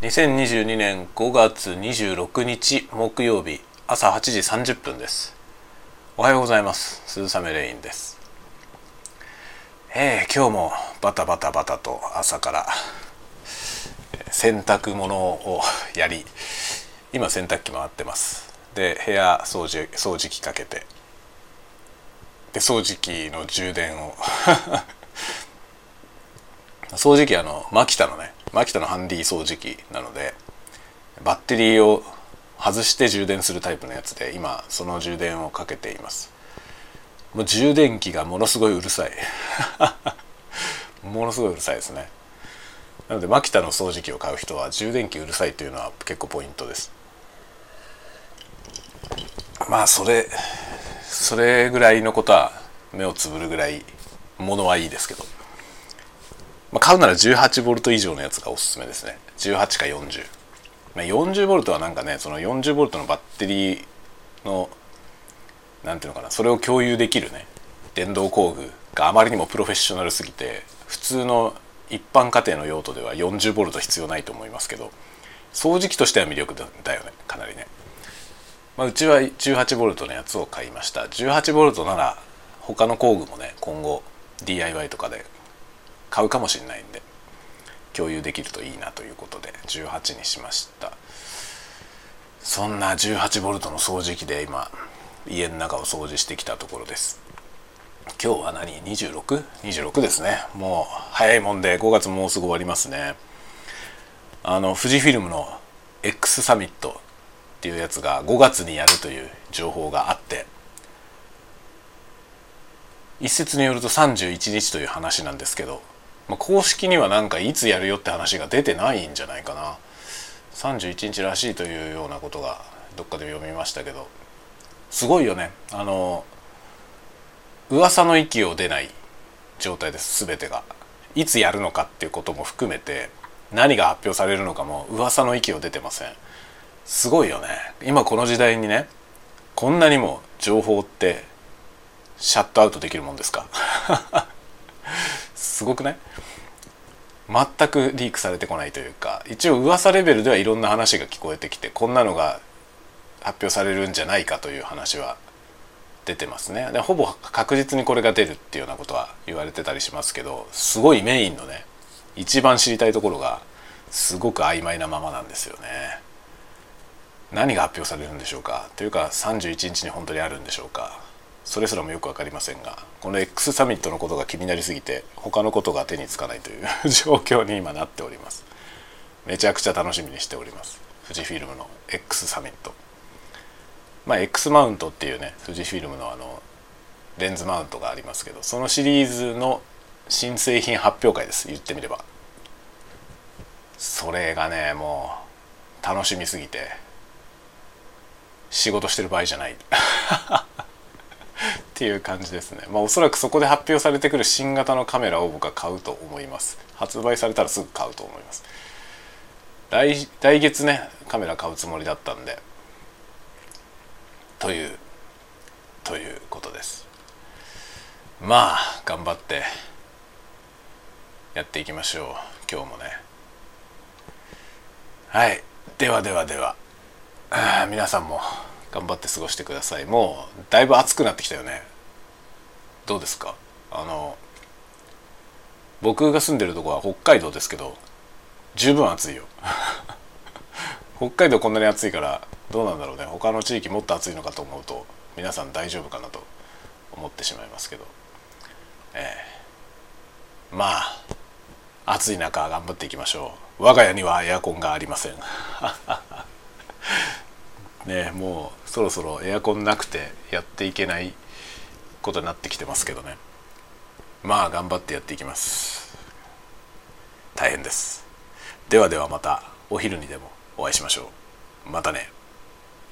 2022年5月26日木曜日朝8時30分です。おはようございます。鈴雨レインです。えー、今日もバタバタバタと朝から洗濯物をやり今洗濯機回ってます。で部屋掃除掃除機かけて。で掃除機の充電を。掃除機あのマキタのねマキタのハンディ掃除機なのでバッテリーを外して充電するタイプのやつで今その充電をかけています。もう充電器がものすごいうるさい。ものすごいうるさいですね。なのでマキタの掃除機を買う人は充電器うるさいというのは結構ポイントです。まあそれそれぐらいのことは目をつぶるぐらいものはいいですけど。まあ、買うなら 18V 以上のやつがおすすめですね。18か40、まあ、40V はなんかねその 40V のバッテリーのなんていうのかなそれを共有できるね電動工具があまりにもプロフェッショナルすぎて普通の一般家庭の用途では 40V 必要ないと思いますけど掃除機としては魅力だよねかなりね、まあ、うちは 18V のやつを買いました。18V なら他の工具もね今後 DIY とかで買うかもしれないんで共有できるといいなということで18にしました。そんな 18V の掃除機で今家の中を掃除してきたところです。今日は何？26?26 26ですね。もう早いもんで5月もうすぐ終わりますね。あの富士フィルムの X サミットっていうやつが5月にやるという情報があって一説によると31日という話なんですけどまあ、公式にはなんかいつやるよって話が出てないんじゃないかな。31日らしいというようなことがどっかで読みましたけど。すごいよね。あの噂の域を出ない状態です全てが。いつやるのかっていうことも含めて何が発表されるのかも噂の域を出てません。すごいよね。今この時代にねこんなにも情報ってシャットアウトできるもんですか？すごくない？全くリークされてこないというか一応噂レベルではいろんな話が聞こえてきてこんなのが発表されるんじゃないかという話は出てますね。でほぼ確実にこれが出るっていうようなことは言われてたりしますけどすごいメインのね一番知りたいところがすごく曖昧なままなんですよね。何が発表されるんでしょうか？というか31日に本当にあるんでしょうか？それすらもよく分かりませんがこの X サミットのことが気になりすぎて他のことが手につかないという 状況に今なっております。めちゃくちゃ楽しみにしております。富士フィルムの X サミット。まあ X マウントっていうね富士フィルムのあのレンズマウントがありますけどそのシリーズの新製品発表会です。言ってみれば。それがねもう楽しみすぎて仕事してる場合じゃない。っていう感じですね。まあおそらくそこで発表されてくる新型のカメラを僕は買うと思います。発売されたらすぐ買うと思います。来来月ねカメラ買うつもりだったんで。というということです。まあ頑張ってやっていきましょう。今日もね。はい。ではではでは。皆さんも頑張って過ごしてください。もうだいぶ暑くなってきたよね。どうですか？あの僕が住んでるとこは北海道ですけど十分暑いよ。北海道こんなに暑いからどうなんだろうね。他の地域もっと暑いのかと思うと皆さん大丈夫かなと思ってしまいますけど。えー、まあ暑い中頑張っていきましょう。我が家にはエアコンがありません。ねもうそろそろエアコンなくてやっていけないことになってきてますけどね。まあ頑張ってやっていきます。大変です。ではではまたお昼にでもお会いしましょう。またね。